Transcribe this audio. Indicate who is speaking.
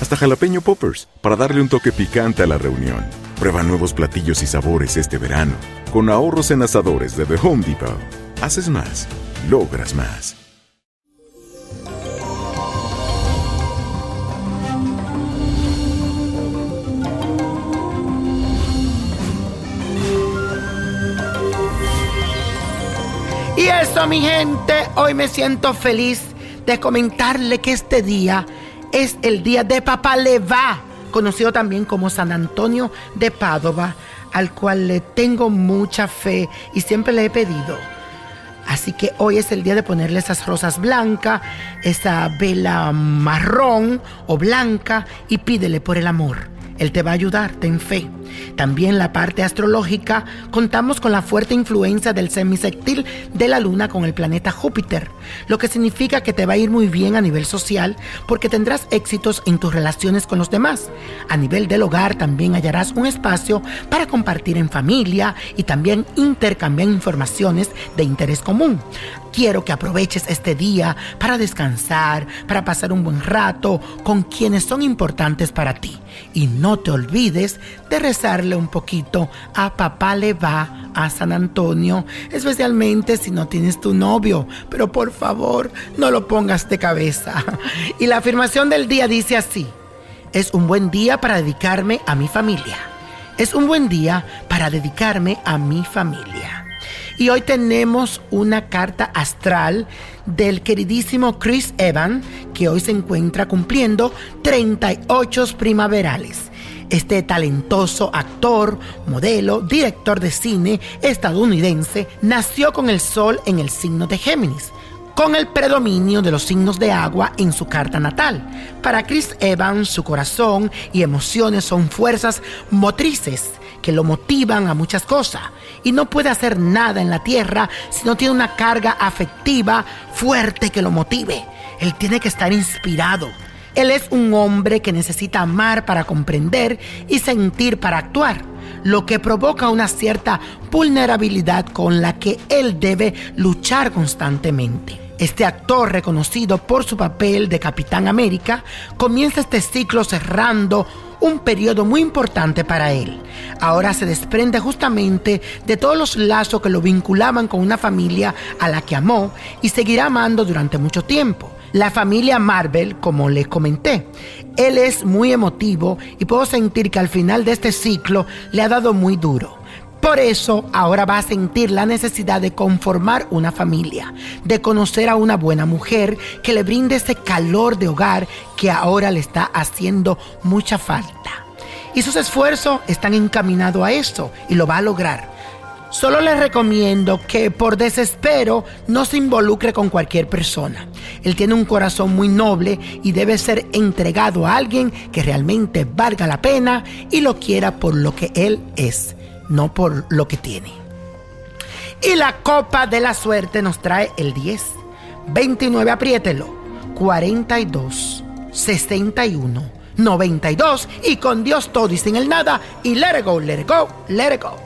Speaker 1: hasta jalapeño poppers, para darle un toque picante a la reunión. Prueba nuevos platillos y sabores este verano, con ahorros en asadores de The Home Depot. Haces más, logras más.
Speaker 2: Y eso, mi gente, hoy me siento feliz de comentarle que este día es el día de Papá Leva, conocido también como San Antonio de Padova, al cual le tengo mucha fe y siempre le he pedido. Así que hoy es el día de ponerle esas rosas blancas, esa vela marrón o blanca y pídele por el amor. Él te va a ayudar, ten fe. También la parte astrológica, contamos con la fuerte influencia del semisectil de la luna con el planeta Júpiter, lo que significa que te va a ir muy bien a nivel social porque tendrás éxitos en tus relaciones con los demás. A nivel del hogar también hallarás un espacio para compartir en familia y también intercambiar informaciones de interés común. Quiero que aproveches este día para descansar, para pasar un buen rato con quienes son importantes para ti. Y no te olvides de rezarle un poquito a papá le va a San Antonio, especialmente si no tienes tu novio. Pero por favor, no lo pongas de cabeza. Y la afirmación del día dice así, es un buen día para dedicarme a mi familia. Es un buen día para dedicarme a mi familia. Y hoy tenemos una carta astral del queridísimo Chris Evans, que hoy se encuentra cumpliendo 38 primaverales. Este talentoso actor, modelo, director de cine estadounidense nació con el sol en el signo de Géminis con el predominio de los signos de agua en su carta natal. Para Chris Evans, su corazón y emociones son fuerzas motrices que lo motivan a muchas cosas y no puede hacer nada en la tierra si no tiene una carga afectiva fuerte que lo motive. Él tiene que estar inspirado. Él es un hombre que necesita amar para comprender y sentir para actuar, lo que provoca una cierta vulnerabilidad con la que él debe luchar constantemente. Este actor, reconocido por su papel de Capitán América, comienza este ciclo cerrando un periodo muy importante para él. Ahora se desprende justamente de todos los lazos que lo vinculaban con una familia a la que amó y seguirá amando durante mucho tiempo. La familia Marvel, como les comenté, él es muy emotivo y puedo sentir que al final de este ciclo le ha dado muy duro. Por eso ahora va a sentir la necesidad de conformar una familia, de conocer a una buena mujer que le brinde ese calor de hogar que ahora le está haciendo mucha falta. Y sus esfuerzos están encaminados a eso y lo va a lograr. Solo le recomiendo que por desespero no se involucre con cualquier persona. Él tiene un corazón muy noble y debe ser entregado a alguien que realmente valga la pena y lo quiera por lo que él es, no por lo que tiene. Y la copa de la suerte nos trae el 10, 29, apriételo, 42, 61, 92 y con Dios todo y sin el nada y let it go, let it go, let it go.